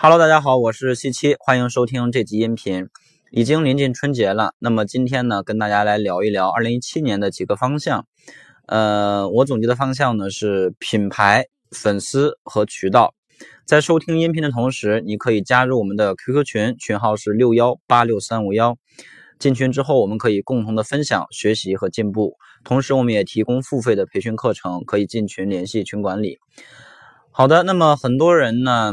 Hello，大家好，我是西七，欢迎收听这集音频。已经临近春节了，那么今天呢，跟大家来聊一聊二零一七年的几个方向。呃，我总结的方向呢是品牌、粉丝和渠道。在收听音频的同时，你可以加入我们的 QQ 群，群号是六幺八六三五幺。进群之后，我们可以共同的分享、学习和进步。同时，我们也提供付费的培训课程，可以进群联系群管理。好的，那么很多人呢？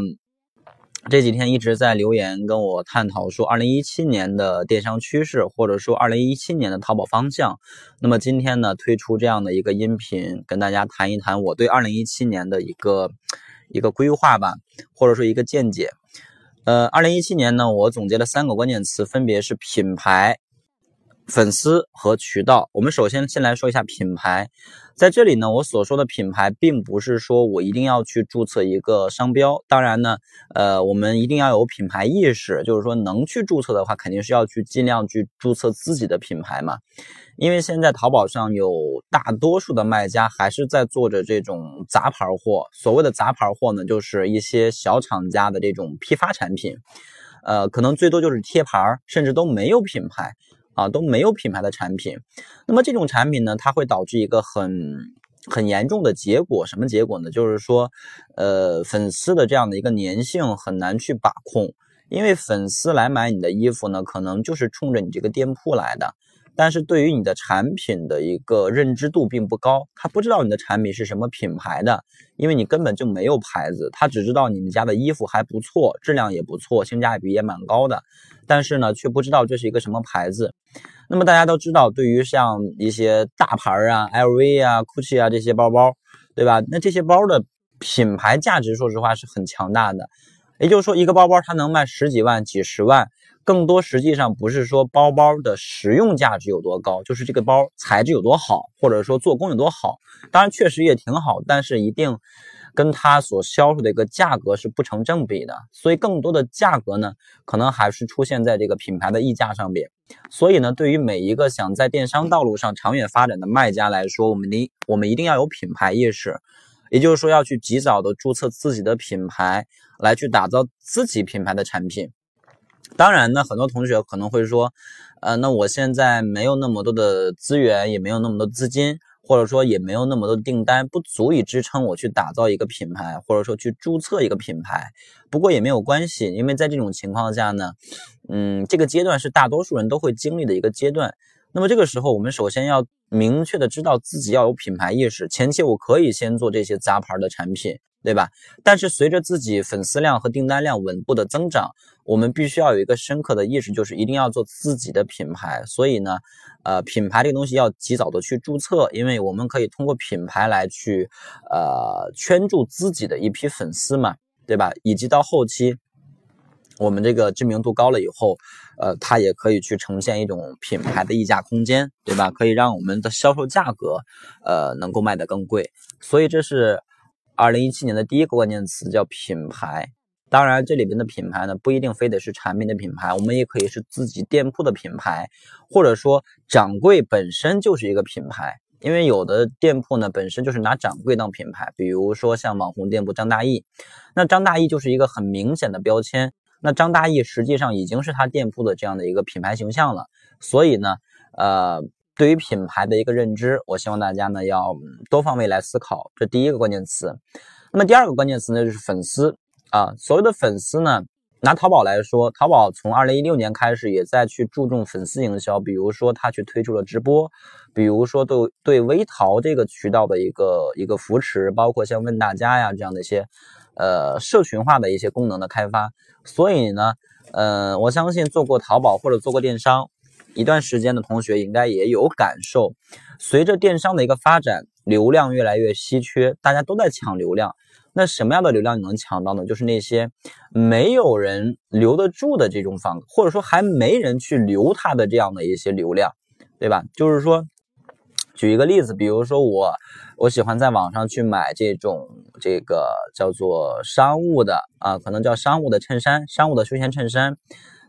这几天一直在留言跟我探讨说，二零一七年的电商趋势，或者说二零一七年的淘宝方向。那么今天呢，推出这样的一个音频，跟大家谈一谈我对二零一七年的一个一个规划吧，或者说一个见解。呃，二零一七年呢，我总结了三个关键词，分别是品牌。粉丝和渠道，我们首先先来说一下品牌。在这里呢，我所说的品牌，并不是说我一定要去注册一个商标。当然呢，呃，我们一定要有品牌意识，就是说能去注册的话，肯定是要去尽量去注册自己的品牌嘛。因为现在淘宝上有大多数的卖家还是在做着这种杂牌货。所谓的杂牌货呢，就是一些小厂家的这种批发产品，呃，可能最多就是贴牌，甚至都没有品牌。啊，都没有品牌的产品，那么这种产品呢，它会导致一个很很严重的结果，什么结果呢？就是说，呃，粉丝的这样的一个粘性很难去把控，因为粉丝来买你的衣服呢，可能就是冲着你这个店铺来的。但是对于你的产品的一个认知度并不高，他不知道你的产品是什么品牌的，因为你根本就没有牌子，他只知道你们家的衣服还不错，质量也不错，性价比也蛮高的，但是呢，却不知道这是一个什么牌子。那么大家都知道，对于像一些大牌啊，LV 啊、GUCCI 啊这些包包，对吧？那这些包的品牌价值，说实话是很强大的。也就是说，一个包包它能卖十几万、几十万。更多实际上不是说包包的实用价值有多高，就是这个包材质有多好，或者说做工有多好。当然确实也挺好，但是一定跟它所销售的一个价格是不成正比的。所以更多的价格呢，可能还是出现在这个品牌的溢价上面。所以呢，对于每一个想在电商道路上长远发展的卖家来说，我们一我们一定要有品牌意识，也就是说要去及早的注册自己的品牌，来去打造自己品牌的产品。当然呢，很多同学可能会说，呃，那我现在没有那么多的资源，也没有那么多资金，或者说也没有那么多订单，不足以支撑我去打造一个品牌，或者说去注册一个品牌。不过也没有关系，因为在这种情况下呢，嗯，这个阶段是大多数人都会经历的一个阶段。那么这个时候，我们首先要明确的知道自己要有品牌意识，前期我可以先做这些杂牌的产品。对吧？但是随着自己粉丝量和订单量稳步的增长，我们必须要有一个深刻的意识，就是一定要做自己的品牌。所以呢，呃，品牌这个东西要及早的去注册，因为我们可以通过品牌来去，呃，圈住自己的一批粉丝嘛，对吧？以及到后期，我们这个知名度高了以后，呃，它也可以去呈现一种品牌的溢价空间，对吧？可以让我们的销售价格，呃，能够卖得更贵。所以这是。二零一七年的第一个关键词叫品牌，当然这里边的品牌呢不一定非得是产品的品牌，我们也可以是自己店铺的品牌，或者说掌柜本身就是一个品牌，因为有的店铺呢本身就是拿掌柜当品牌，比如说像网红店铺张大奕，那张大奕就是一个很明显的标签，那张大奕实际上已经是他店铺的这样的一个品牌形象了，所以呢，呃。对于品牌的一个认知，我希望大家呢要多方位来思考，这第一个关键词。那么第二个关键词呢就是粉丝啊，所谓的粉丝呢，拿淘宝来说，淘宝从二零一六年开始也在去注重粉丝营销，比如说他去推出了直播，比如说对对微淘这个渠道的一个一个扶持，包括像问大家呀这样的一些呃社群化的一些功能的开发。所以呢，呃，我相信做过淘宝或者做过电商。一段时间的同学应该也有感受，随着电商的一个发展，流量越来越稀缺，大家都在抢流量。那什么样的流量你能抢到呢？就是那些没有人留得住的这种访，或者说还没人去留它的这样的一些流量，对吧？就是说，举一个例子，比如说我，我喜欢在网上去买这种这个叫做商务的啊，可能叫商务的衬衫，商务的休闲衬衫。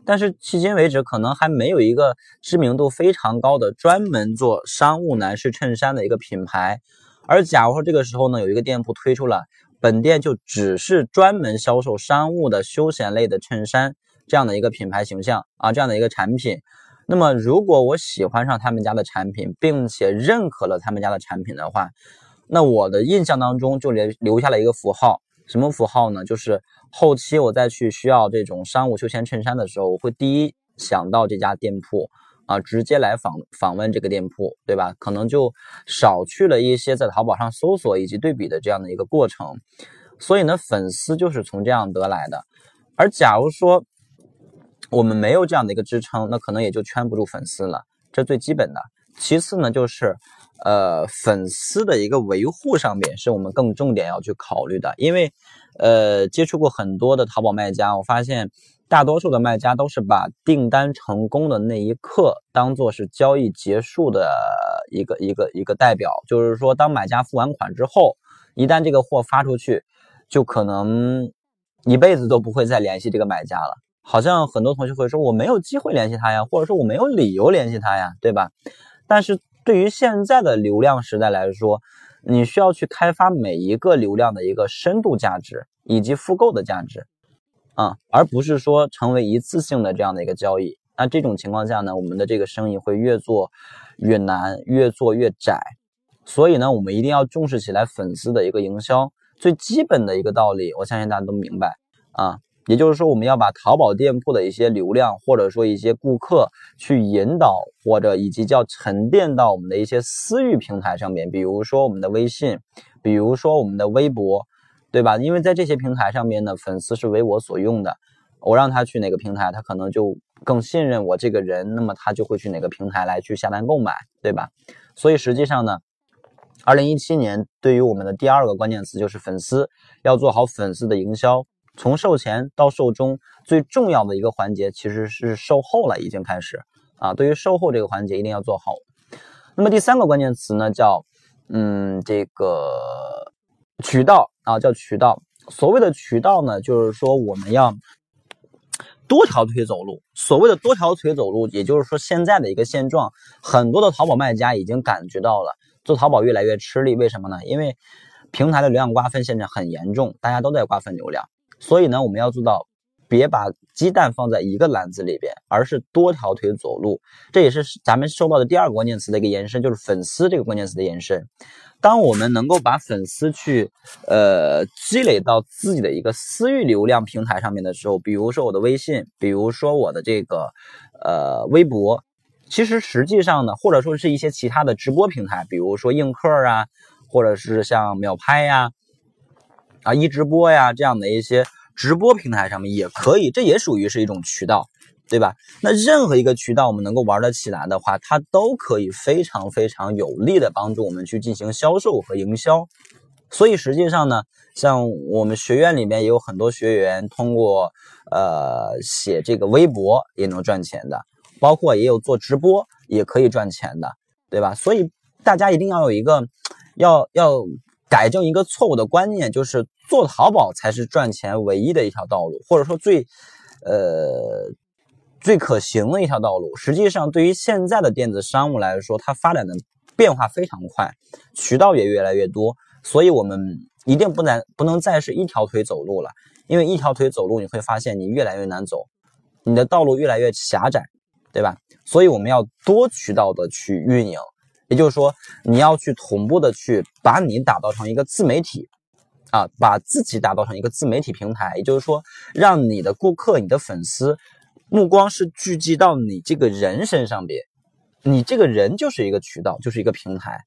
但是迄今为止，可能还没有一个知名度非常高的专门做商务男士衬衫的一个品牌。而假如说这个时候呢，有一个店铺推出了本店就只是专门销售商务的休闲类的衬衫这样的一个品牌形象啊，这样的一个产品。那么，如果我喜欢上他们家的产品，并且认可了他们家的产品的话，那我的印象当中就留留下了一个符号，什么符号呢？就是后期我再去需要这种商务休闲衬衫的时候，我会第一想到这家店铺啊，直接来访访问这个店铺，对吧？可能就少去了一些在淘宝上搜索以及对比的这样的一个过程。所以呢，粉丝就是从这样得来的。而假如说，我们没有这样的一个支撑，那可能也就圈不住粉丝了，这最基本的。其次呢，就是呃粉丝的一个维护上面是我们更重点要去考虑的。因为呃接触过很多的淘宝卖家，我发现大多数的卖家都是把订单成功的那一刻当做是交易结束的一个一个一个代表，就是说当买家付完款之后，一旦这个货发出去，就可能一辈子都不会再联系这个买家了。好像很多同学会说我没有机会联系他呀，或者说我没有理由联系他呀，对吧？但是对于现在的流量时代来说，你需要去开发每一个流量的一个深度价值以及复购的价值啊，而不是说成为一次性的这样的一个交易。那这种情况下呢，我们的这个生意会越做越难，越做越窄。所以呢，我们一定要重视起来粉丝的一个营销最基本的一个道理，我相信大家都明白啊。也就是说，我们要把淘宝店铺的一些流量，或者说一些顾客去引导，或者以及叫沉淀到我们的一些私域平台上面，比如说我们的微信，比如说我们的微博，对吧？因为在这些平台上面呢，粉丝是为我所用的，我让他去哪个平台，他可能就更信任我这个人，那么他就会去哪个平台来去下单购买，对吧？所以实际上呢，二零一七年对于我们的第二个关键词就是粉丝，要做好粉丝的营销。从售前到售中，最重要的一个环节其实是售后了，已经开始啊。对于售后这个环节，一定要做好。那么第三个关键词呢，叫嗯，这个渠道啊，叫渠道。所谓的渠道呢，就是说我们要多条腿走路。所谓的多条腿走路，也就是说现在的一个现状，很多的淘宝卖家已经感觉到了，做淘宝越来越吃力。为什么呢？因为平台的流量瓜分现在很严重，大家都在瓜分流量。所以呢，我们要做到，别把鸡蛋放在一个篮子里边，而是多条腿走路。这也是咱们说到的第二个关键词的一个延伸，就是粉丝这个关键词的延伸。当我们能够把粉丝去呃积累到自己的一个私域流量平台上面的时候，比如说我的微信，比如说我的这个呃微博，其实实际上呢，或者说是一些其他的直播平台，比如说映客啊，或者是像秒拍呀。啊，一直播呀，这样的一些直播平台上面也可以，这也属于是一种渠道，对吧？那任何一个渠道我们能够玩得起来的话，它都可以非常非常有力的帮助我们去进行销售和营销。所以实际上呢，像我们学院里面也有很多学员通过呃写这个微博也能赚钱的，包括也有做直播也可以赚钱的，对吧？所以大家一定要有一个要要。改正一个错误的观念，就是做淘宝才是赚钱唯一的一条道路，或者说最，呃，最可行的一条道路。实际上，对于现在的电子商务来说，它发展的变化非常快，渠道也越来越多，所以我们一定不能不能再是一条腿走路了，因为一条腿走路，你会发现你越来越难走，你的道路越来越狭窄，对吧？所以我们要多渠道的去运营。也就是说，你要去同步的去把你打造成一个自媒体，啊，把自己打造成一个自媒体平台。也就是说，让你的顾客、你的粉丝目光是聚集到你这个人身上边，你这个人就是一个渠道，就是一个平台。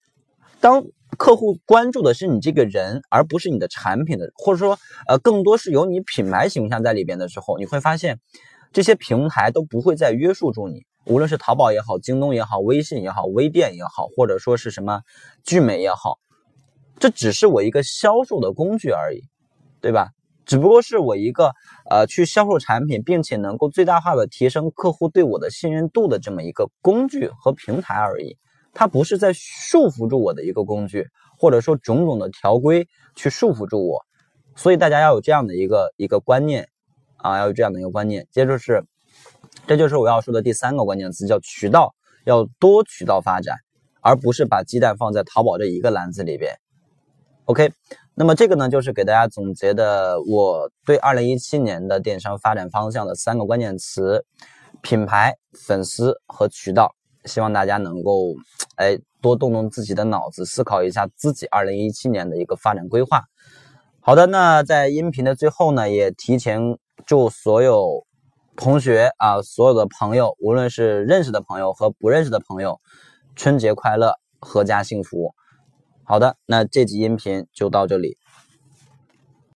当客户关注的是你这个人，而不是你的产品的，或者说，呃，更多是有你品牌形象在里边的时候，你会发现，这些平台都不会再约束住你。无论是淘宝也好，京东也好，微信也好，微店也好，或者说是什么聚美也好，这只是我一个销售的工具而已，对吧？只不过是我一个呃去销售产品，并且能够最大化的提升客户对我的信任度的这么一个工具和平台而已。它不是在束缚住我的一个工具，或者说种种的条规去束缚住我。所以大家要有这样的一个一个观念啊，要有这样的一个观念。接着是。这就是我要说的第三个关键词，叫渠道，要多渠道发展，而不是把鸡蛋放在淘宝这一个篮子里边。OK，那么这个呢，就是给大家总结的我对二零一七年的电商发展方向的三个关键词：品牌、粉丝和渠道。希望大家能够哎多动动自己的脑子，思考一下自己二零一七年的一个发展规划。好的，那在音频的最后呢，也提前祝所有同学啊，所有的朋友，无论是认识的朋友和不认识的朋友，春节快乐，阖家幸福。好的，那这集音频就到这里。